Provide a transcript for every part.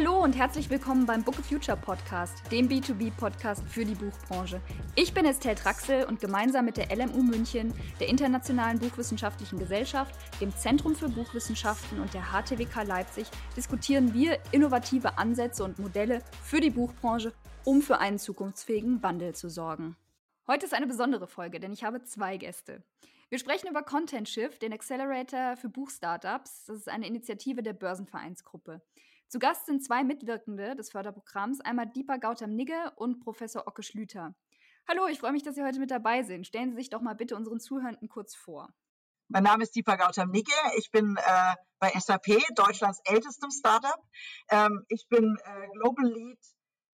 Hallo und herzlich willkommen beim Book of Future Podcast, dem B2B-Podcast für die Buchbranche. Ich bin Estelle Traxel und gemeinsam mit der LMU München, der Internationalen Buchwissenschaftlichen Gesellschaft, dem Zentrum für Buchwissenschaften und der HTWK Leipzig diskutieren wir innovative Ansätze und Modelle für die Buchbranche, um für einen zukunftsfähigen Wandel zu sorgen. Heute ist eine besondere Folge, denn ich habe zwei Gäste. Wir sprechen über Content Shift, den Accelerator für Buchstartups. Das ist eine Initiative der Börsenvereinsgruppe. Zu Gast sind zwei Mitwirkende des Förderprogramms, einmal Deepa Gautam-Nigge und Professor Ocke Schlüter. Hallo, ich freue mich, dass Sie heute mit dabei sind. Stellen Sie sich doch mal bitte unseren Zuhörenden kurz vor. Mein Name ist Deepa Gautam-Nigge. Ich bin äh, bei SAP, Deutschlands ältestem Startup. Ähm, ich bin äh, Global Lead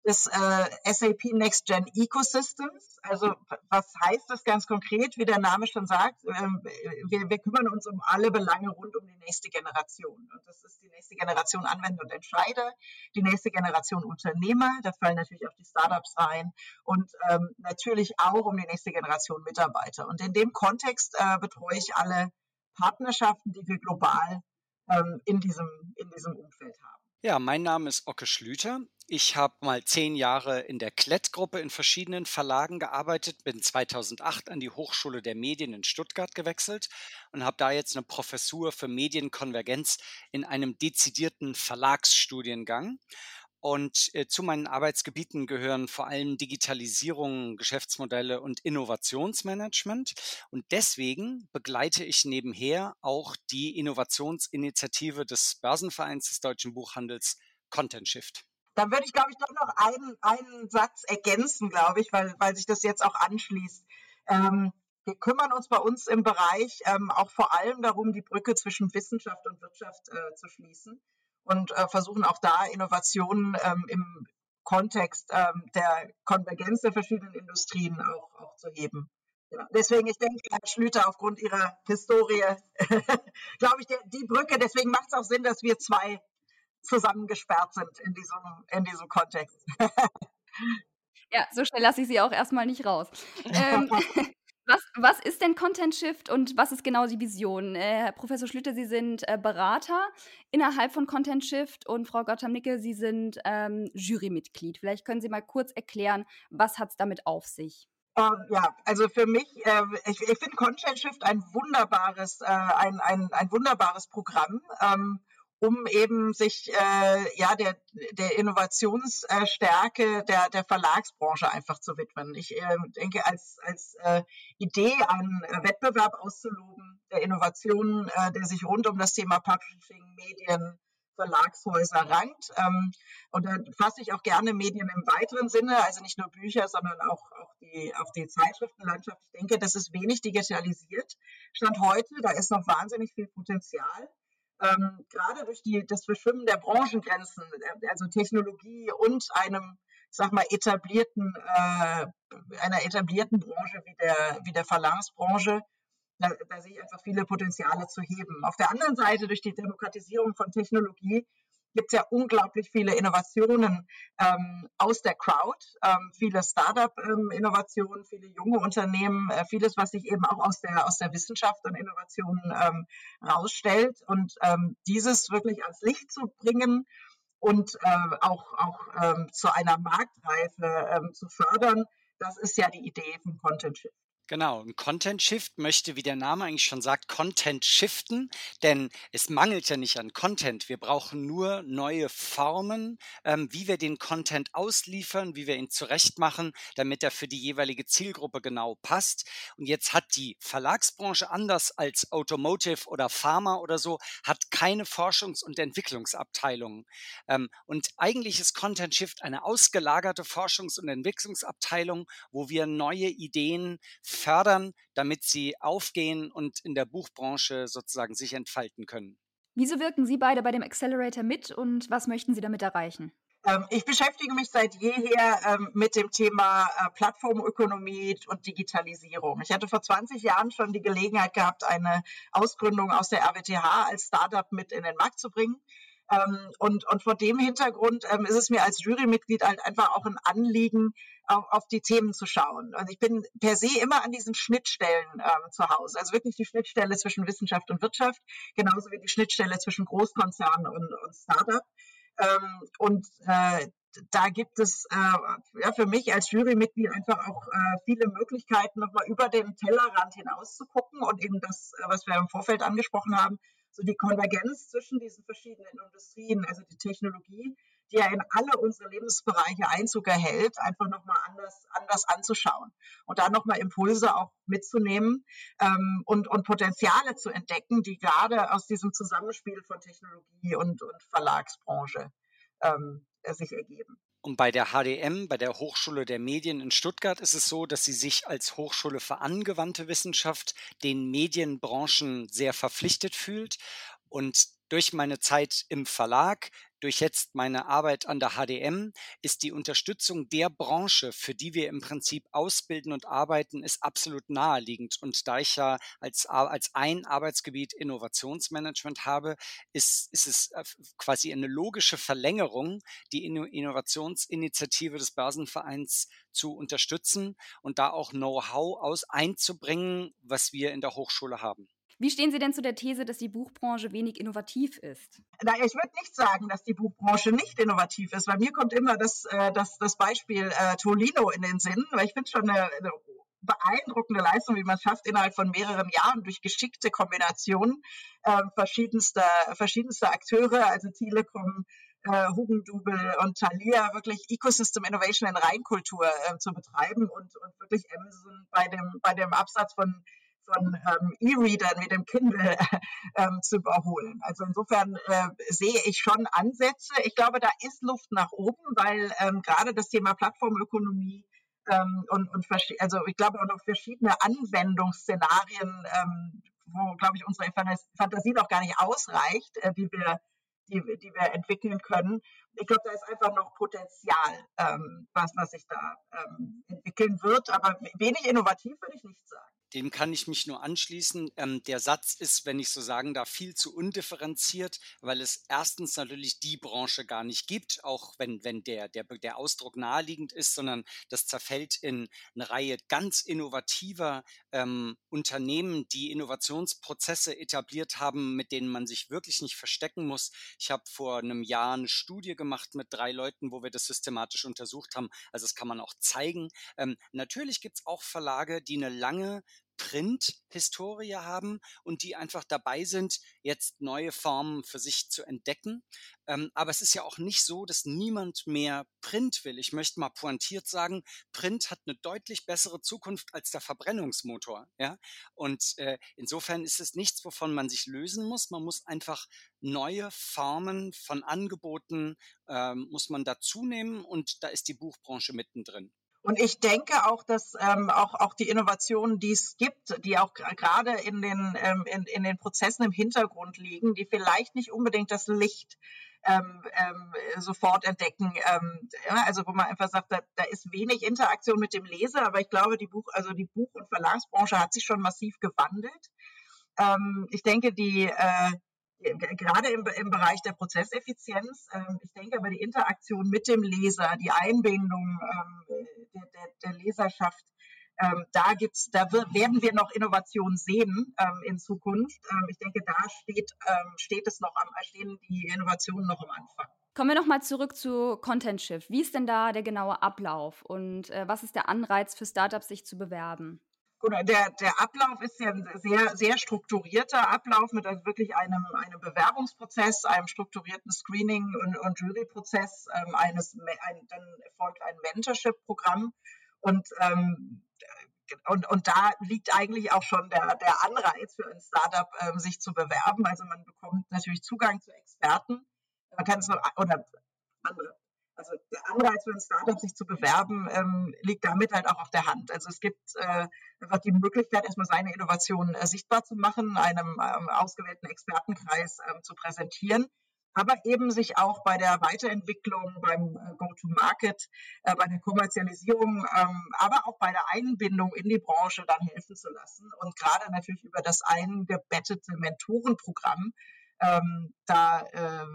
des äh, SAP Next Gen Ecosystems. Also was heißt das ganz konkret? Wie der Name schon sagt, ähm, wir, wir, kümmern uns um alle Belange rund um die nächste Generation. Und das ist die nächste Generation Anwender und Entscheider, die nächste Generation Unternehmer, da fallen natürlich auch die Startups rein und ähm, natürlich auch um die nächste Generation Mitarbeiter. Und in dem Kontext äh, betreue ich alle Partnerschaften, die wir global ähm, in, diesem, in diesem Umfeld haben. Ja, mein Name ist Ocke Schlüter. Ich habe mal zehn Jahre in der Klett-Gruppe in verschiedenen Verlagen gearbeitet, bin 2008 an die Hochschule der Medien in Stuttgart gewechselt und habe da jetzt eine Professur für Medienkonvergenz in einem dezidierten Verlagsstudiengang. Und äh, zu meinen Arbeitsgebieten gehören vor allem Digitalisierung, Geschäftsmodelle und Innovationsmanagement. Und deswegen begleite ich nebenher auch die Innovationsinitiative des Börsenvereins des deutschen Buchhandels Content Shift. Da würde ich, glaube ich, doch noch einen, einen Satz ergänzen, glaube ich, weil, weil sich das jetzt auch anschließt. Ähm, wir kümmern uns bei uns im Bereich ähm, auch vor allem darum, die Brücke zwischen Wissenschaft und Wirtschaft äh, zu schließen und äh, versuchen auch da Innovationen ähm, im Kontext ähm, der Konvergenz der verschiedenen Industrien auch, auch zu heben. Ja, deswegen, ich denke, Herr Schlüter, aufgrund Ihrer Historie, glaube ich, der, die Brücke, deswegen macht es auch Sinn, dass wir zwei zusammengesperrt sind in diesem, in diesem Kontext. ja, so schnell lasse ich Sie auch erstmal nicht raus. Ähm, was, was ist denn Content Shift und was ist genau die Vision? Äh, Professor Schlüter, Sie sind äh, Berater innerhalb von Content Shift und Frau Gottham-Nicke, Sie sind ähm, Jurymitglied. Vielleicht können Sie mal kurz erklären, was hat es damit auf sich? Ähm, ja, also für mich, äh, ich, ich finde Content Shift ein wunderbares, äh, ein, ein, ein wunderbares Programm. Ähm, um eben sich äh, ja der, der Innovationsstärke der, der Verlagsbranche einfach zu widmen. Ich äh, denke, als, als äh, Idee einen Wettbewerb auszuloben der Innovationen, äh, der sich rund um das Thema Publishing, Medien, Verlagshäuser rankt. Ähm, und da fasse ich auch gerne Medien im weiteren Sinne, also nicht nur Bücher, sondern auch, auch, die, auch die Zeitschriftenlandschaft. Ich denke, das ist wenig digitalisiert. Stand heute, da ist noch wahnsinnig viel Potenzial ähm, gerade durch die, das Verschwimmen der Branchengrenzen, äh, also Technologie und einem, sag mal, etablierten, äh, einer etablierten Branche wie der, wie der Verlagsbranche, da, da sehe ich einfach viele Potenziale zu heben. Auf der anderen Seite, durch die Demokratisierung von Technologie, gibt es ja unglaublich viele Innovationen ähm, aus der Crowd, ähm, viele Startup-Innovationen, ähm, viele junge Unternehmen, äh, vieles, was sich eben auch aus der, aus der Wissenschaft und Innovationen ähm, rausstellt. Und ähm, dieses wirklich ans Licht zu bringen und äh, auch, auch ähm, zu einer Marktreife zu fördern, das ist ja die Idee von Content Shift. Genau, ein Content Shift möchte, wie der Name eigentlich schon sagt, Content shiften, denn es mangelt ja nicht an Content. Wir brauchen nur neue Formen, ähm, wie wir den Content ausliefern, wie wir ihn zurechtmachen, damit er für die jeweilige Zielgruppe genau passt. Und jetzt hat die Verlagsbranche anders als Automotive oder Pharma oder so, hat keine Forschungs- und Entwicklungsabteilungen. Ähm, und eigentlich ist Content Shift eine ausgelagerte Forschungs- und Entwicklungsabteilung, wo wir neue Ideen fördern, damit sie aufgehen und in der Buchbranche sozusagen sich entfalten können. Wieso wirken Sie beide bei dem Accelerator mit und was möchten Sie damit erreichen? Ähm, ich beschäftige mich seit jeher ähm, mit dem Thema äh, Plattformökonomie und Digitalisierung. Ich hatte vor 20 Jahren schon die Gelegenheit gehabt, eine Ausgründung aus der RWTH als Startup mit in den Markt zu bringen. Ähm, und, und vor dem Hintergrund ähm, ist es mir als Jurymitglied halt einfach auch ein Anliegen, auf, auf die Themen zu schauen. Und ich bin per se immer an diesen Schnittstellen ähm, zu Hause. Also wirklich die Schnittstelle zwischen Wissenschaft und Wirtschaft, genauso wie die Schnittstelle zwischen Großkonzernen und, und Startup. Ähm, und äh, da gibt es äh, ja, für mich als Jurymitglied einfach auch äh, viele Möglichkeiten, nochmal über den Tellerrand hinaus zu gucken und eben das, was wir im Vorfeld angesprochen haben, so die Konvergenz zwischen diesen verschiedenen Industrien, also die Technologie, die ja in alle unsere Lebensbereiche Einzug erhält, einfach nochmal anders, anders anzuschauen und da nochmal Impulse auch mitzunehmen ähm, und, und Potenziale zu entdecken, die gerade aus diesem Zusammenspiel von Technologie und, und Verlagsbranche ähm, sich ergeben. Und bei der HDM, bei der Hochschule der Medien in Stuttgart, ist es so, dass sie sich als Hochschule für angewandte Wissenschaft den Medienbranchen sehr verpflichtet fühlt. Und durch meine Zeit im Verlag durch jetzt meine Arbeit an der HDM ist die Unterstützung der Branche, für die wir im Prinzip ausbilden und arbeiten, ist absolut naheliegend. Und da ich ja als, als ein Arbeitsgebiet Innovationsmanagement habe, ist, ist es äh, quasi eine logische Verlängerung, die Innovationsinitiative des Börsenvereins zu unterstützen und da auch Know-how aus einzubringen, was wir in der Hochschule haben. Wie stehen Sie denn zu der These, dass die Buchbranche wenig innovativ ist? Na, ich würde nicht sagen, dass die Buchbranche nicht innovativ ist. Bei mir kommt immer das, äh, das, das Beispiel äh, Tolino in den Sinn, weil ich finde schon eine, eine beeindruckende Leistung, wie man es schafft, innerhalb von mehreren Jahren durch geschickte Kombinationen äh, verschiedenster, verschiedenster Akteure, also Telekom, äh, Hugendubel und Thalia wirklich Ecosystem Innovation in Reinkultur äh, zu betreiben und, und wirklich Amazon bei dem, bei dem Absatz von von ähm, E-Readern mit dem Kindle ähm, zu überholen. Also insofern äh, sehe ich schon Ansätze. Ich glaube, da ist Luft nach oben, weil ähm, gerade das Thema Plattformökonomie ähm, und, und also ich glaube auch noch verschiedene Anwendungsszenarien, ähm, wo, glaube ich, unsere Fantasie noch gar nicht ausreicht, äh, die wir die, die wir entwickeln können. Ich glaube, da ist einfach noch Potenzial, ähm, was, was sich da ähm, entwickeln wird. Aber wenig innovativ würde ich nicht sagen. Dem kann ich mich nur anschließen. Ähm, der Satz ist, wenn ich so sagen darf, viel zu undifferenziert, weil es erstens natürlich die Branche gar nicht gibt, auch wenn, wenn der, der, der Ausdruck naheliegend ist, sondern das zerfällt in eine Reihe ganz innovativer ähm, Unternehmen, die Innovationsprozesse etabliert haben, mit denen man sich wirklich nicht verstecken muss. Ich habe vor einem Jahr eine Studie gemacht mit drei Leuten, wo wir das systematisch untersucht haben. Also das kann man auch zeigen. Ähm, natürlich gibt es auch Verlage, die eine lange Print-Historie haben und die einfach dabei sind, jetzt neue Formen für sich zu entdecken. Ähm, aber es ist ja auch nicht so, dass niemand mehr Print will. Ich möchte mal pointiert sagen, Print hat eine deutlich bessere Zukunft als der Verbrennungsmotor. Ja? Und äh, insofern ist es nichts, wovon man sich lösen muss. Man muss einfach neue Formen von Angeboten ähm, muss man dazu nehmen und da ist die Buchbranche mittendrin. Und ich denke auch, dass ähm, auch, auch die Innovationen, die es gibt, die auch gerade in den, ähm, in, in den Prozessen im Hintergrund liegen, die vielleicht nicht unbedingt das Licht ähm, ähm, sofort entdecken. Ähm, ja, also wo man einfach sagt, da, da ist wenig Interaktion mit dem Leser, aber ich glaube, die Buch, also die Buch- und Verlagsbranche hat sich schon massiv gewandelt. Ähm, ich denke, die äh, gerade im, im Bereich der Prozesseffizienz. Ähm, ich denke aber die Interaktion mit dem Leser, die Einbindung ähm, der, der, der Leserschaft, ähm, da gibt's, da werden wir noch Innovationen sehen ähm, in Zukunft. Ähm, ich denke, da steht, ähm, steht es noch am, stehen die Innovationen noch am Anfang. Kommen wir nochmal zurück zu Content Shift. Wie ist denn da der genaue Ablauf und äh, was ist der Anreiz für Startups, sich zu bewerben? Der, der Ablauf ist ja ein sehr, sehr strukturierter Ablauf mit also wirklich einem, einem Bewerbungsprozess, einem strukturierten Screening- und, und Juryprozess. Ähm, eines, ein, dann folgt ein Mentorship-Programm und, ähm, und, und da liegt eigentlich auch schon der, der Anreiz für ein Startup, ähm, sich zu bewerben. Also man bekommt natürlich Zugang zu Experten. Man kann es oder andere also der Anreiz für ein Startup, sich zu bewerben, ähm, liegt damit halt auch auf der Hand. Also es gibt äh, einfach die Möglichkeit, erstmal seine Innovationen äh, sichtbar zu machen, einem ähm, ausgewählten Expertenkreis ähm, zu präsentieren, aber eben sich auch bei der Weiterentwicklung, beim äh, Go-to-Market, äh, bei der Kommerzialisierung, ähm, aber auch bei der Einbindung in die Branche dann helfen zu lassen. Und gerade natürlich über das eingebettete Mentorenprogramm, ähm, da äh,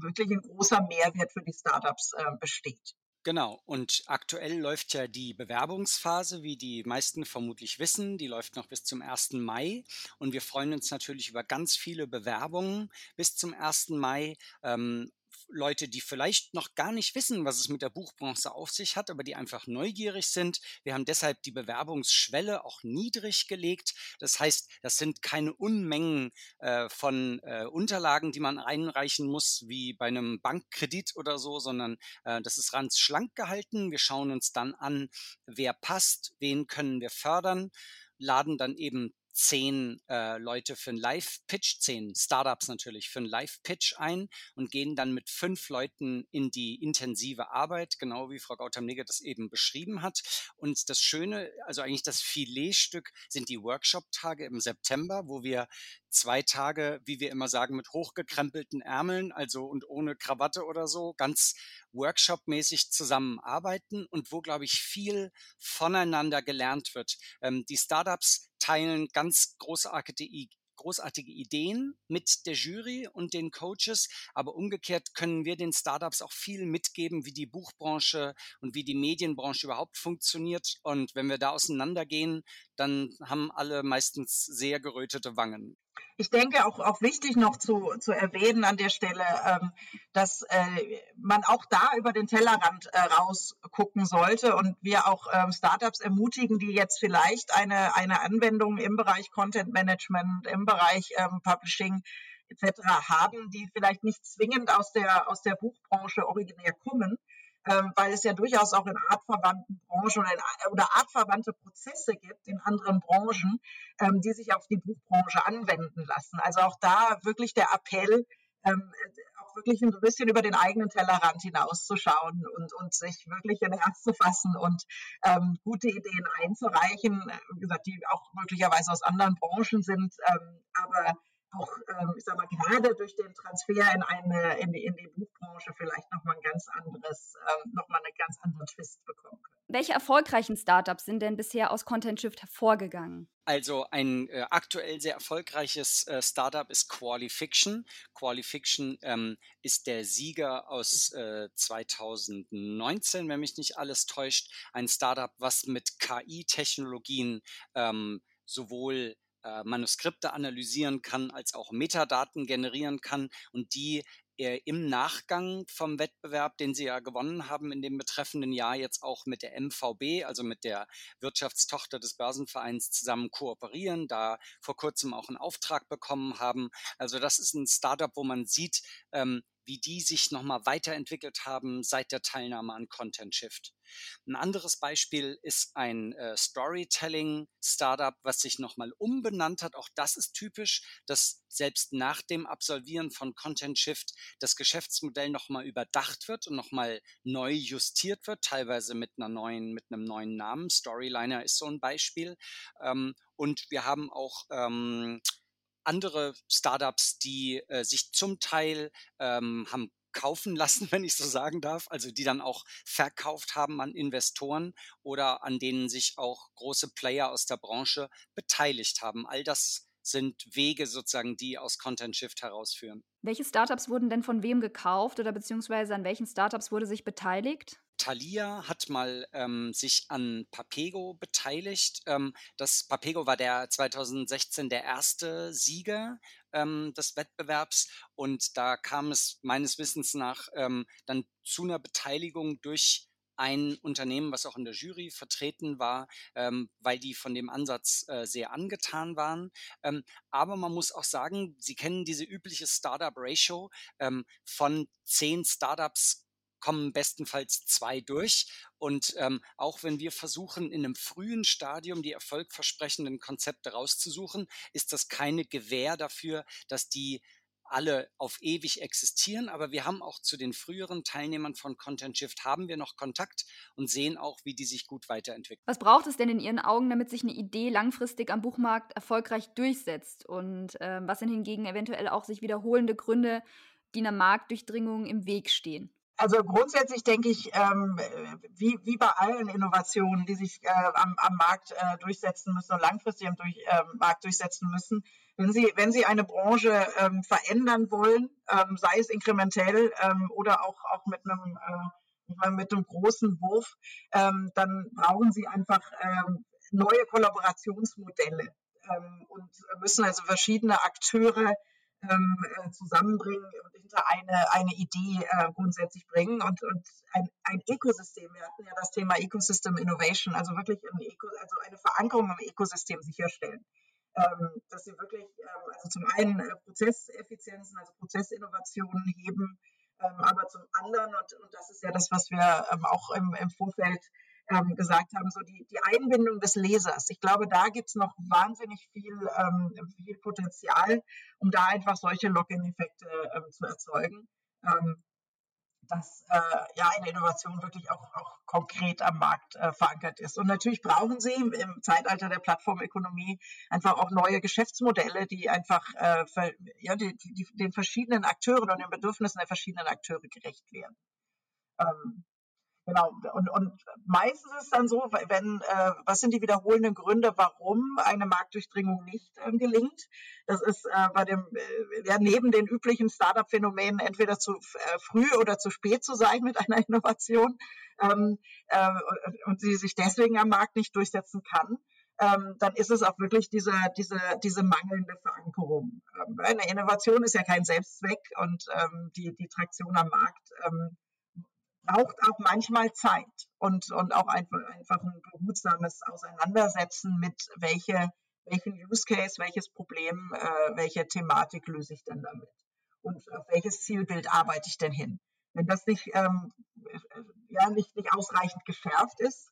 wirklich ein großer Mehrwert für die Startups äh, besteht. Genau, und aktuell läuft ja die Bewerbungsphase, wie die meisten vermutlich wissen, die läuft noch bis zum 1. Mai und wir freuen uns natürlich über ganz viele Bewerbungen bis zum 1. Mai. Ähm, Leute, die vielleicht noch gar nicht wissen, was es mit der Buchbranche auf sich hat, aber die einfach neugierig sind. Wir haben deshalb die Bewerbungsschwelle auch niedrig gelegt. Das heißt, das sind keine Unmengen äh, von äh, Unterlagen, die man einreichen muss, wie bei einem Bankkredit oder so, sondern äh, das ist ganz schlank gehalten. Wir schauen uns dann an, wer passt, wen können wir fördern laden dann eben zehn äh, Leute für einen Live-Pitch, zehn Startups natürlich für einen Live-Pitch ein und gehen dann mit fünf Leuten in die intensive Arbeit, genau wie Frau Gautam-Nigge das eben beschrieben hat. Und das Schöne, also eigentlich das Filetstück sind die Workshop-Tage im September, wo wir zwei Tage, wie wir immer sagen, mit hochgekrempelten Ärmeln, also und ohne Krawatte oder so, ganz workshopmäßig zusammenarbeiten und wo, glaube ich, viel voneinander gelernt wird. Ähm, die Startups teilen ganz großartige, großartige Ideen mit der Jury und den Coaches, aber umgekehrt können wir den Startups auch viel mitgeben, wie die Buchbranche und wie die Medienbranche überhaupt funktioniert. Und wenn wir da auseinandergehen, dann haben alle meistens sehr gerötete Wangen ich denke auch, auch wichtig noch zu, zu erwähnen an der Stelle, ähm, dass äh, man auch da über den Tellerrand äh, rausgucken sollte und wir auch ähm, Startups ermutigen, die jetzt vielleicht eine, eine Anwendung im Bereich Content Management, im Bereich ähm, Publishing etc. haben, die vielleicht nicht zwingend aus der, aus der Buchbranche originär kommen, ähm, weil es ja durchaus auch in artverwandten Branchen oder, in, oder artverwandte Prozesse gibt in anderen Branchen, ähm, die sich auf die Buchbranche anwenden lassen. Also auch da wirklich der Appell, ähm, auch wirklich ein bisschen über den eigenen Tellerrand hinauszuschauen und, und sich wirklich ein Herz zu fassen und ähm, gute Ideen einzureichen, wie gesagt, die auch möglicherweise aus anderen Branchen sind, ähm, aber auch, ähm, ich sag mal, gerade durch den Transfer in eine, in die, in die Buchbranche vielleicht nochmal ein ganz anderes, ähm, nochmal einen ganz anderen Twist bekommen können. Welche erfolgreichen Startups sind denn bisher aus Content Shift hervorgegangen? Also ein äh, aktuell sehr erfolgreiches äh, Startup ist Qualifiction. Qualifiction ähm, ist der Sieger aus äh, 2019, wenn mich nicht alles täuscht. Ein Startup, was mit KI-Technologien ähm, sowohl äh, Manuskripte analysieren kann, als auch Metadaten generieren kann und die äh, im Nachgang vom Wettbewerb, den sie ja gewonnen haben in dem betreffenden Jahr, jetzt auch mit der MVB, also mit der Wirtschaftstochter des Börsenvereins zusammen kooperieren, da vor kurzem auch einen Auftrag bekommen haben. Also das ist ein Startup, wo man sieht, ähm, wie die sich nochmal weiterentwickelt haben seit der Teilnahme an Content Shift. Ein anderes Beispiel ist ein äh, Storytelling-Startup, was sich nochmal umbenannt hat. Auch das ist typisch, dass selbst nach dem Absolvieren von Content Shift das Geschäftsmodell nochmal überdacht wird und nochmal neu justiert wird, teilweise mit einer neuen, mit einem neuen Namen. Storyliner ist so ein Beispiel. Ähm, und wir haben auch ähm, andere Startups, die äh, sich zum Teil ähm, haben kaufen lassen, wenn ich so sagen darf, also die dann auch verkauft haben an Investoren oder an denen sich auch große Player aus der Branche beteiligt haben. All das sind Wege sozusagen, die aus Content Shift herausführen. Welche Startups wurden denn von wem gekauft oder beziehungsweise an welchen Startups wurde sich beteiligt? Thalia hat mal ähm, sich an Papego beteiligt. Ähm, das Papego war der 2016 der erste Sieger ähm, des Wettbewerbs und da kam es meines Wissens nach ähm, dann zu einer Beteiligung durch ein Unternehmen, was auch in der Jury vertreten war, ähm, weil die von dem Ansatz äh, sehr angetan waren. Ähm, aber man muss auch sagen, Sie kennen diese übliche Startup-Ratio ähm, von zehn Startups kommen bestenfalls zwei durch. Und ähm, auch wenn wir versuchen, in einem frühen Stadium die erfolgversprechenden Konzepte rauszusuchen, ist das keine Gewähr dafür, dass die alle auf ewig existieren, aber wir haben auch zu den früheren Teilnehmern von Content Shift haben wir noch Kontakt und sehen auch, wie die sich gut weiterentwickeln. Was braucht es denn in Ihren Augen, damit sich eine Idee langfristig am Buchmarkt erfolgreich durchsetzt? Und äh, was sind hingegen eventuell auch sich wiederholende Gründe, die einer Marktdurchdringung im Weg stehen? Also grundsätzlich denke ich, ähm, wie, wie bei allen Innovationen, die sich äh, am, am Markt äh, durchsetzen müssen und langfristig am durch, äh, Markt durchsetzen müssen, wenn Sie, wenn Sie eine Branche ähm, verändern wollen, ähm, sei es inkrementell ähm, oder auch, auch mit einem äh, mit einem großen Wurf, ähm, dann brauchen Sie einfach ähm, neue Kollaborationsmodelle ähm, und müssen also verschiedene Akteure ähm, äh, zusammenbringen und hinter eine, eine Idee äh, grundsätzlich bringen und, und ein, ein Ökosystem. Wir hatten ja das Thema Ecosystem Innovation, also wirklich ein Eco, also eine Verankerung im Ökosystem sicherstellen. Ähm, dass sie wirklich, ähm, also zum einen äh, Prozesseffizienzen, also Prozessinnovationen heben, ähm, aber zum anderen, und, und das ist ja das, was wir ähm, auch im, im Vorfeld ähm, gesagt haben, so die, die Einbindung des Lesers. Ich glaube, da gibt es noch wahnsinnig viel, ähm, viel Potenzial, um da einfach solche Login-Effekte ähm, zu erzeugen. Ähm, dass äh, ja eine Innovation wirklich auch, auch konkret am Markt äh, verankert ist. Und natürlich brauchen sie im Zeitalter der Plattformökonomie einfach auch neue Geschäftsmodelle, die einfach äh, für, ja, die, die, den verschiedenen Akteuren und den Bedürfnissen der verschiedenen Akteure gerecht werden. Ähm, Genau, und, und meistens ist es dann so, wenn, äh, was sind die wiederholenden Gründe, warum eine Marktdurchdringung nicht äh, gelingt? Das ist äh, bei dem, äh, ja, neben den üblichen Startup-Phänomenen entweder zu äh, früh oder zu spät zu sein mit einer Innovation ähm, äh, und sie sich deswegen am Markt nicht durchsetzen kann. Ähm, dann ist es auch wirklich diese, diese, diese mangelnde Verankerung. Ähm, eine Innovation ist ja kein Selbstzweck und ähm, die, die Traktion am Markt ähm, braucht auch manchmal Zeit und, und auch einfach, einfach ein behutsames Auseinandersetzen mit welche, welchen Use Case, welches Problem, äh, welche Thematik löse ich denn damit und auf welches Zielbild arbeite ich denn hin. Wenn das nicht, ähm, ja, nicht, nicht ausreichend geschärft ist,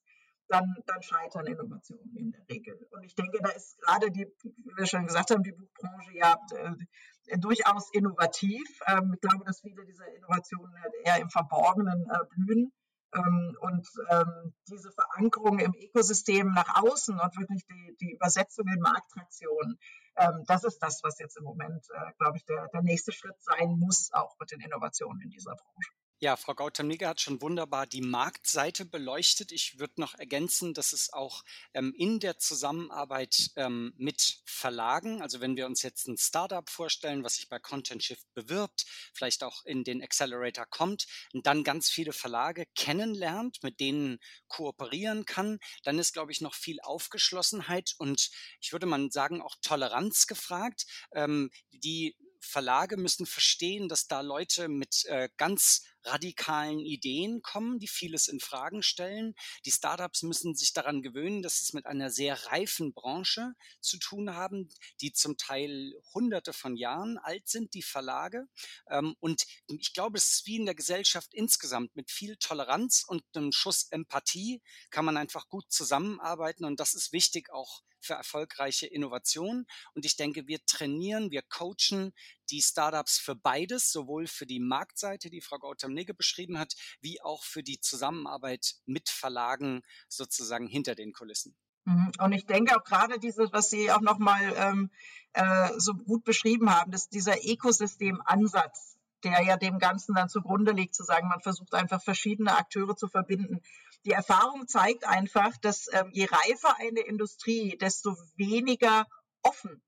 dann, dann scheitern Innovationen in der Regel. Und ich denke, da ist gerade die, wie wir schon gesagt haben, die Buchbranche ja äh, durchaus innovativ. Ähm, ich glaube, dass viele dieser Innovationen halt eher im Verborgenen äh, blühen. Ähm, und ähm, diese Verankerung im Ökosystem nach außen und wirklich die, die Übersetzung in Markttraktion, ähm, das ist das, was jetzt im Moment, äh, glaube ich, der, der nächste Schritt sein muss, auch mit den Innovationen in dieser Branche. Ja, Frau Gautam-Nigger hat schon wunderbar die Marktseite beleuchtet. Ich würde noch ergänzen, dass es auch ähm, in der Zusammenarbeit ähm, mit Verlagen, also wenn wir uns jetzt ein Startup vorstellen, was sich bei Content Shift bewirbt, vielleicht auch in den Accelerator kommt und dann ganz viele Verlage kennenlernt, mit denen kooperieren kann, dann ist, glaube ich, noch viel Aufgeschlossenheit und ich würde mal sagen auch Toleranz gefragt. Ähm, die Verlage müssen verstehen, dass da Leute mit äh, ganz radikalen Ideen kommen, die vieles in Fragen stellen. Die Startups müssen sich daran gewöhnen, dass sie es mit einer sehr reifen Branche zu tun haben, die zum Teil hunderte von Jahren alt sind, die Verlage. Ähm, und ich glaube, es ist wie in der Gesellschaft insgesamt mit viel Toleranz und einem Schuss Empathie kann man einfach gut zusammenarbeiten. Und das ist wichtig auch für erfolgreiche Innovation. Und ich denke, wir trainieren, wir coachen die Startups für beides, sowohl für die Marktseite, die Frau Gautam-Nigge beschrieben hat, wie auch für die Zusammenarbeit mit Verlagen sozusagen hinter den Kulissen. Mhm. Und ich denke auch gerade dieses, was Sie auch nochmal ähm, äh, so gut beschrieben haben, dass dieser Ökosystemansatz, der ja dem Ganzen dann zugrunde liegt, zu sagen, man versucht einfach verschiedene Akteure zu verbinden. Die Erfahrung zeigt einfach, dass ähm, je reifer eine Industrie, desto weniger offen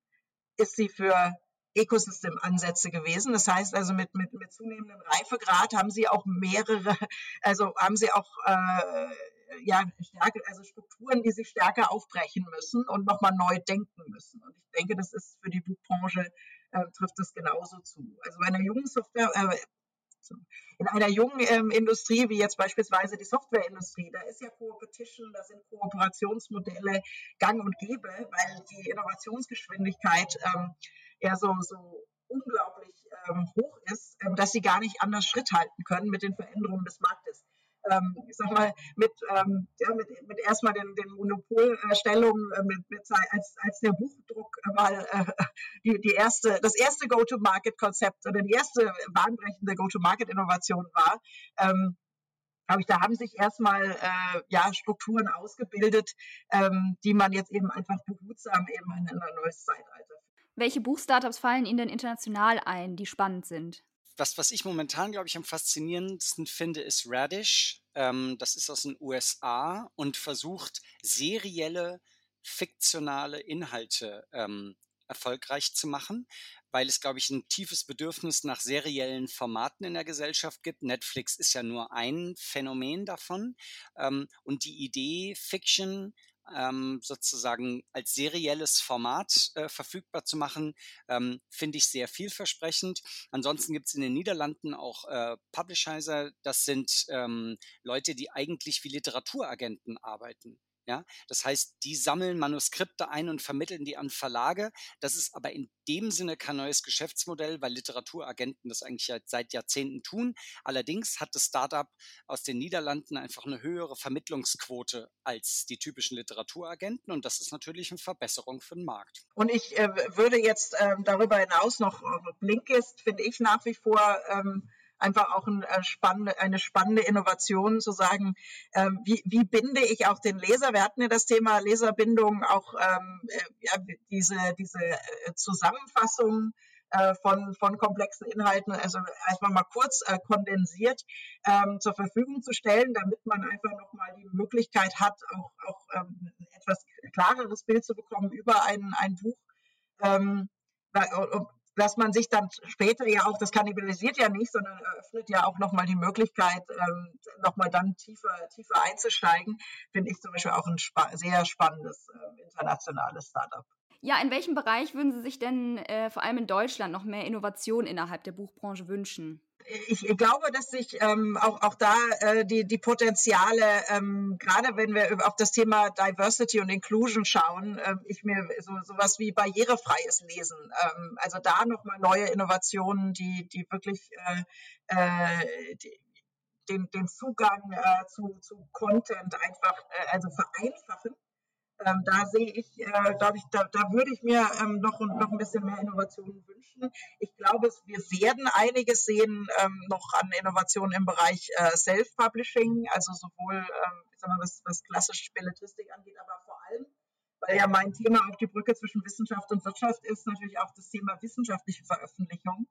ist sie für Ecosystem-Ansätze gewesen. Das heißt also mit, mit, mit zunehmendem Reifegrad haben sie auch mehrere, also haben sie auch äh, ja, stärker, also Strukturen, die sich stärker aufbrechen müssen und nochmal neu denken müssen. Und ich denke, das ist für die Buchbranche äh, trifft das genauso zu. Also bei einer jungen Software, äh, in einer jungen ähm, Industrie, wie jetzt beispielsweise die Softwareindustrie, da ist ja Competition, da sind Kooperationsmodelle gang und gäbe, weil die Innovationsgeschwindigkeit ähm, ja so, so unglaublich ähm, hoch ist, ähm, dass sie gar nicht anders Schritt halten können mit den Veränderungen des Marktes ähm, ich sag mal, mit, ähm, ja, mit, mit erstmal den, den Monopolstellungen, äh, mit, mit, als, als der Buchdruck mal äh, die, die erste, das erste Go-to-Market-Konzept oder die erste bahnbrechende Go-to-Market-Innovation war, ähm, glaube ich, da haben sich erstmal äh, ja, Strukturen ausgebildet, ähm, die man jetzt eben einfach behutsam eben in ein neues Zeitalter. Welche Buchstartups fallen Ihnen denn international ein, die spannend sind? was, was ich momentan, glaube ich, am faszinierendsten finde, ist Radish. Ähm, das ist aus den USA und versucht serielle, fiktionale Inhalte ähm, erfolgreich zu machen, weil es, glaube ich, ein tiefes Bedürfnis nach seriellen Formaten in der Gesellschaft gibt. Netflix ist ja nur ein Phänomen davon. Ähm, und die Idee, Fiction ähm, sozusagen als serielles Format äh, verfügbar zu machen, ähm, finde ich sehr vielversprechend. Ansonsten gibt es in den Niederlanden auch äh, Publisher, das sind ähm, Leute, die eigentlich wie Literaturagenten arbeiten. Ja, das heißt, die sammeln Manuskripte ein und vermitteln die an Verlage. Das ist aber in dem Sinne kein neues Geschäftsmodell, weil Literaturagenten das eigentlich seit Jahrzehnten tun. Allerdings hat das Startup aus den Niederlanden einfach eine höhere Vermittlungsquote als die typischen Literaturagenten und das ist natürlich eine Verbesserung für den Markt. Und ich äh, würde jetzt äh, darüber hinaus noch, äh, Blinkist finde ich nach wie vor ähm, einfach auch ein, äh, spannende, eine spannende Innovation zu sagen, ähm, wie, wie binde ich auch den Leser? Wir hatten ja das Thema Leserbindung, auch ähm, äh, ja, diese, diese äh, Zusammenfassung äh, von, von komplexen Inhalten, also einfach mal kurz äh, kondensiert ähm, zur Verfügung zu stellen, damit man einfach nochmal die Möglichkeit hat, auch, auch ähm, ein etwas klareres Bild zu bekommen über ein, ein Buch. Ähm, dass man sich dann später ja auch, das kannibalisiert ja nicht, sondern eröffnet ja auch nochmal die Möglichkeit, ähm, nochmal dann tiefer, tiefer einzusteigen, finde ich zum Beispiel auch ein spa sehr spannendes äh, internationales Startup. Ja, in welchem Bereich würden Sie sich denn äh, vor allem in Deutschland noch mehr Innovation innerhalb der Buchbranche wünschen? ich glaube, dass sich ähm, auch, auch da äh, die, die Potenziale, ähm, gerade wenn wir auf das Thema Diversity und Inclusion schauen, äh, ich mir so sowas wie barrierefreies Lesen, ähm, also da nochmal neue Innovationen, die, die wirklich äh, äh, die, den, den Zugang äh, zu, zu Content einfach äh, also vereinfachen ähm, da sehe ich, äh, glaube ich, da, da würde ich mir ähm, noch, noch ein bisschen mehr Innovationen wünschen. Ich glaube, wir werden einiges sehen ähm, noch an Innovationen im Bereich äh, Self-Publishing, also sowohl, ähm, mal, was, was klassische Belletristik angeht, aber vor allem, weil ja mein Thema auch die Brücke zwischen Wissenschaft und Wirtschaft ist, natürlich auch das Thema wissenschaftliche Veröffentlichung.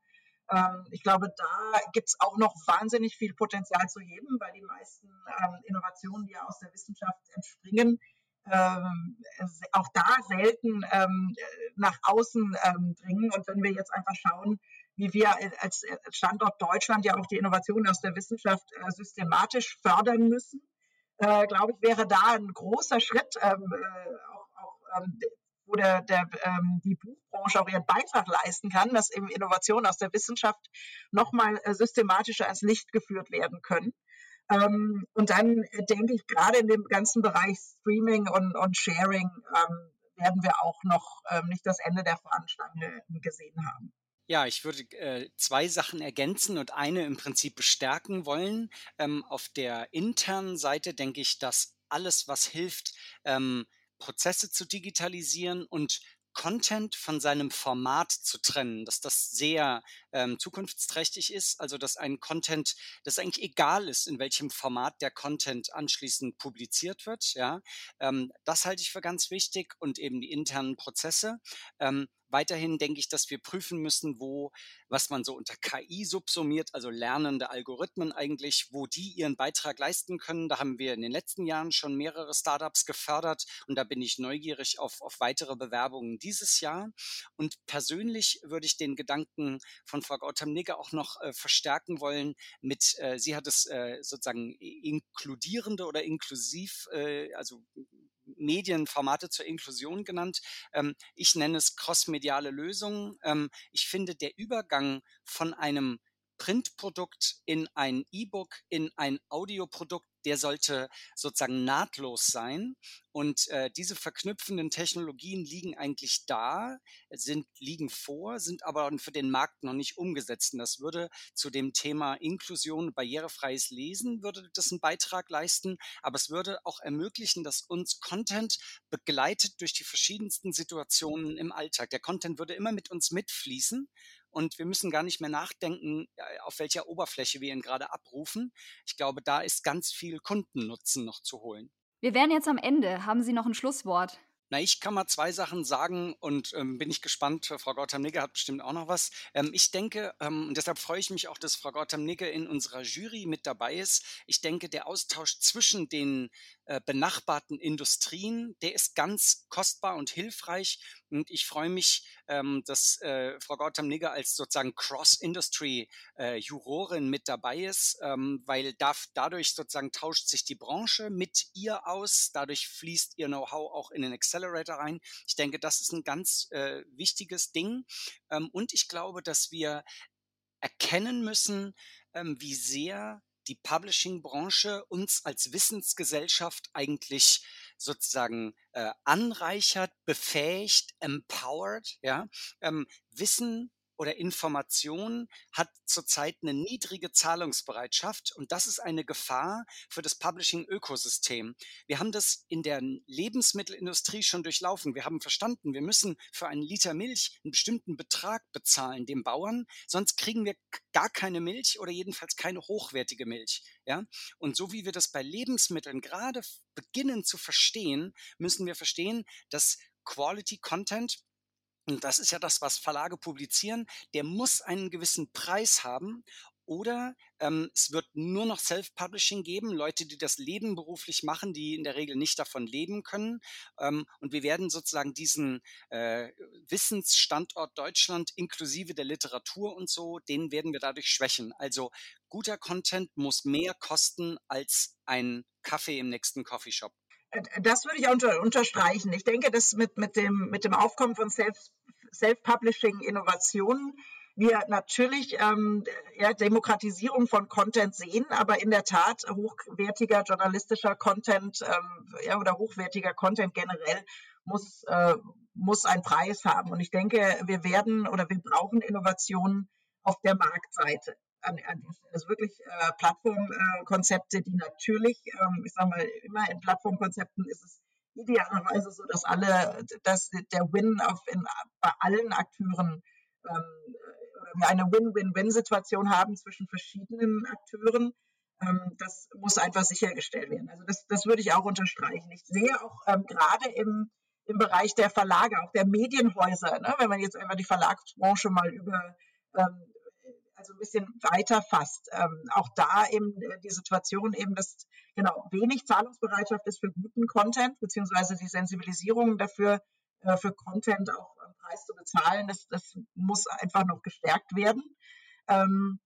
Ähm, ich glaube, da gibt es auch noch wahnsinnig viel Potenzial zu heben, weil die meisten ähm, Innovationen, die ja aus der Wissenschaft entspringen, auch da selten ähm, nach außen ähm, dringen. Und wenn wir jetzt einfach schauen, wie wir als Standort Deutschland ja auch die Innovation aus der Wissenschaft äh, systematisch fördern müssen, äh, glaube ich, wäre da ein großer Schritt, ähm, äh, auch, auch ähm, wo der, der, ähm, die Buchbranche auch ihren Beitrag leisten kann, dass eben Innovationen aus der Wissenschaft nochmal systematischer ans Licht geführt werden können. Ähm, und dann denke ich, gerade in dem ganzen Bereich Streaming und, und Sharing ähm, werden wir auch noch ähm, nicht das Ende der Fahnenstange gesehen haben. Ja, ich würde äh, zwei Sachen ergänzen und eine im Prinzip bestärken wollen. Ähm, auf der internen Seite denke ich, dass alles, was hilft, ähm, Prozesse zu digitalisieren und Content von seinem Format zu trennen, dass das sehr ähm, zukunftsträchtig ist, also dass ein Content, dass eigentlich egal ist, in welchem Format der Content anschließend publiziert wird, ja, ähm, das halte ich für ganz wichtig und eben die internen Prozesse. Ähm, weiterhin denke ich, dass wir prüfen müssen, wo, was man so unter KI subsumiert, also lernende Algorithmen eigentlich, wo die ihren Beitrag leisten können. Da haben wir in den letzten Jahren schon mehrere Startups gefördert und da bin ich neugierig auf, auf weitere Bewerbungen dieses Jahr. Und persönlich würde ich den Gedanken von Frau Gautam-Nigge auch noch äh, verstärken wollen mit, äh, sie hat es äh, sozusagen inkludierende oder inklusiv, äh, also Medienformate zur Inklusion genannt. Ähm, ich nenne es crossmediale Lösungen. Ähm, ich finde, der Übergang von einem Printprodukt in ein E-Book, in ein Audioprodukt, der sollte sozusagen nahtlos sein. Und äh, diese verknüpfenden Technologien liegen eigentlich da, sind, liegen vor, sind aber für den Markt noch nicht umgesetzt. Und das würde zu dem Thema Inklusion, barrierefreies Lesen, würde das einen Beitrag leisten. Aber es würde auch ermöglichen, dass uns Content begleitet durch die verschiedensten Situationen im Alltag. Der Content würde immer mit uns mitfließen und wir müssen gar nicht mehr nachdenken, auf welcher Oberfläche wir ihn gerade abrufen. Ich glaube, da ist ganz viel Kundennutzen noch zu holen. Wir wären jetzt am Ende. Haben Sie noch ein Schlusswort? Na, ich kann mal zwei Sachen sagen und ähm, bin ich gespannt. Frau Gautam-Nigge hat bestimmt auch noch was. Ähm, ich denke, ähm, und deshalb freue ich mich auch, dass Frau Gautam-Nigge in unserer Jury mit dabei ist. Ich denke, der Austausch zwischen den äh, benachbarten Industrien, der ist ganz kostbar und hilfreich. Und ich freue mich, ähm, dass äh, Frau Gautam-Nigger als sozusagen Cross-Industry-Jurorin äh, mit dabei ist, ähm, weil da, dadurch sozusagen tauscht sich die Branche mit ihr aus, dadurch fließt ihr Know-how auch in den Accelerator rein. Ich denke, das ist ein ganz äh, wichtiges Ding. Ähm, und ich glaube, dass wir erkennen müssen, ähm, wie sehr die Publishing-Branche uns als Wissensgesellschaft eigentlich sozusagen äh, anreichert, befähigt, empowert, ja, ähm, Wissen oder Information hat zurzeit eine niedrige Zahlungsbereitschaft und das ist eine Gefahr für das Publishing-Ökosystem. Wir haben das in der Lebensmittelindustrie schon durchlaufen. Wir haben verstanden, wir müssen für einen Liter Milch einen bestimmten Betrag bezahlen dem Bauern, sonst kriegen wir gar keine Milch oder jedenfalls keine hochwertige Milch. Ja? Und so wie wir das bei Lebensmitteln gerade beginnen zu verstehen, müssen wir verstehen, dass Quality Content und das ist ja das, was Verlage publizieren, der muss einen gewissen Preis haben oder ähm, es wird nur noch Self-Publishing geben, Leute, die das nebenberuflich machen, die in der Regel nicht davon leben können. Ähm, und wir werden sozusagen diesen äh, Wissensstandort Deutschland inklusive der Literatur und so, den werden wir dadurch schwächen. Also guter Content muss mehr kosten als ein Kaffee im nächsten Coffeeshop. Äh, das würde ich unter, unterstreichen. Ich denke, dass mit, mit, dem, mit dem Aufkommen von Self-Publishing-Innovationen wir natürlich ähm, ja, Demokratisierung von Content sehen, aber in der Tat hochwertiger journalistischer Content ähm, ja, oder hochwertiger Content generell muss, äh, muss einen Preis haben. Und ich denke, wir werden oder wir brauchen Innovationen auf der Marktseite also wirklich äh, Plattformkonzepte, äh, die natürlich, ähm, ich sage mal, immer in Plattformkonzepten ist es idealerweise so, dass alle, dass der Win auf in, bei allen Akteuren ähm, wir eine Win-Win-Win-Situation haben zwischen verschiedenen Akteuren. Ähm, das muss einfach sichergestellt werden. Also das, das würde ich auch unterstreichen. Ich sehe auch ähm, gerade im, im Bereich der Verlage, auch der Medienhäuser, ne, wenn man jetzt einfach die Verlagsbranche mal über ähm, also ein bisschen weiter fasst. Ähm, auch da eben äh, die Situation eben, dass genau wenig Zahlungsbereitschaft ist für guten Content, beziehungsweise die Sensibilisierung dafür, äh, für Content auch am Preis zu bezahlen, das, das muss einfach noch gestärkt werden. Ähm,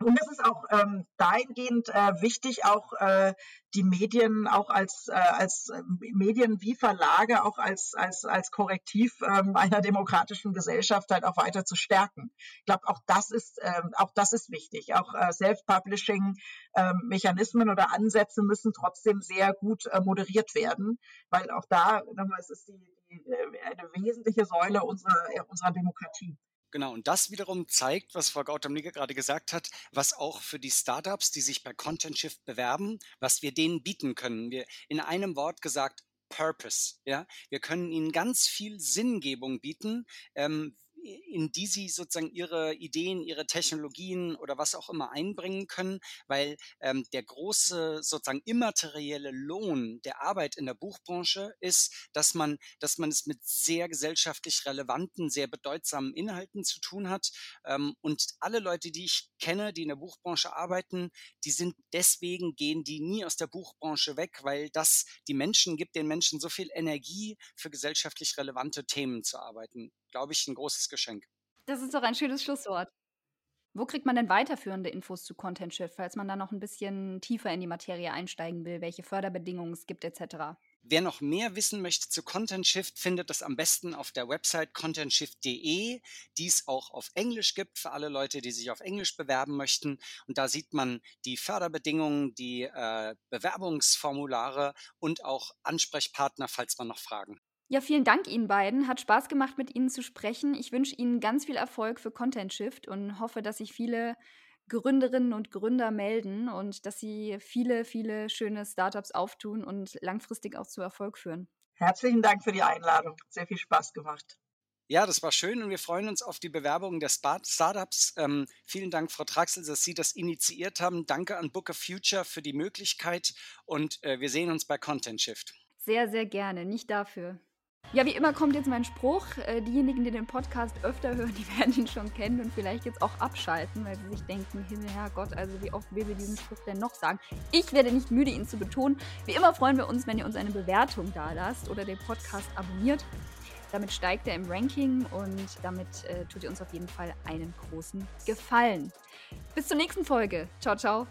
und es ist auch ähm, dahingehend äh, wichtig, auch äh, die Medien auch als, äh, als äh, Medien wie Verlage auch als, als, als Korrektiv ähm, einer demokratischen Gesellschaft halt auch weiter zu stärken. Ich glaube, auch das ist ähm, auch das ist wichtig. Auch äh, Self-Publishing-Mechanismen ähm, oder Ansätze müssen trotzdem sehr gut äh, moderiert werden, weil auch da nochmal es ist die, die, äh, eine wesentliche Säule unserer, äh, unserer Demokratie. Genau, und das wiederum zeigt, was Frau Gautam-Nigger gerade gesagt hat, was auch für die Startups, die sich bei Content Shift bewerben, was wir denen bieten können. Wir in einem Wort gesagt, Purpose. Ja, wir können ihnen ganz viel Sinngebung bieten, ähm, in die sie sozusagen ihre Ideen, ihre Technologien oder was auch immer einbringen können, weil ähm, der große sozusagen immaterielle Lohn der Arbeit in der Buchbranche ist, dass man, dass man es mit sehr gesellschaftlich relevanten, sehr bedeutsamen Inhalten zu tun hat. Ähm, und alle Leute, die ich kenne, die in der Buchbranche arbeiten, die sind deswegen gehen die nie aus der Buchbranche weg, weil das die Menschen gibt, den Menschen so viel Energie für gesellschaftlich relevante Themen zu arbeiten glaube ich, ein großes Geschenk. Das ist doch ein schönes Schlusswort. Wo kriegt man denn weiterführende Infos zu Content Shift, falls man da noch ein bisschen tiefer in die Materie einsteigen will, welche Förderbedingungen es gibt etc.? Wer noch mehr wissen möchte zu Content Shift, findet das am besten auf der Website contentshift.de, die es auch auf Englisch gibt für alle Leute, die sich auf Englisch bewerben möchten. Und da sieht man die Förderbedingungen, die äh, Bewerbungsformulare und auch Ansprechpartner, falls man noch Fragen ja, vielen Dank Ihnen beiden. Hat Spaß gemacht, mit Ihnen zu sprechen. Ich wünsche Ihnen ganz viel Erfolg für Content Shift und hoffe, dass sich viele Gründerinnen und Gründer melden und dass sie viele, viele schöne Startups auftun und langfristig auch zu Erfolg führen. Herzlichen Dank für die Einladung. Sehr viel Spaß gemacht. Ja, das war schön und wir freuen uns auf die Bewerbungen der Startups. Ähm, vielen Dank, Frau Traxel, dass Sie das initiiert haben. Danke an Book of Future für die Möglichkeit und äh, wir sehen uns bei Content Shift. Sehr, sehr gerne. Nicht dafür. Ja, wie immer kommt jetzt mein Spruch. Äh, diejenigen, die den Podcast öfter hören, die werden ihn schon kennen und vielleicht jetzt auch abschalten, weil sie sich denken, Himmel, Herrgott, also wie oft will wir diesen Spruch denn noch sagen? Ich werde nicht müde, ihn zu betonen. Wie immer freuen wir uns, wenn ihr uns eine Bewertung da lasst oder den Podcast abonniert. Damit steigt er im Ranking und damit äh, tut ihr uns auf jeden Fall einen großen Gefallen. Bis zur nächsten Folge. Ciao, ciao.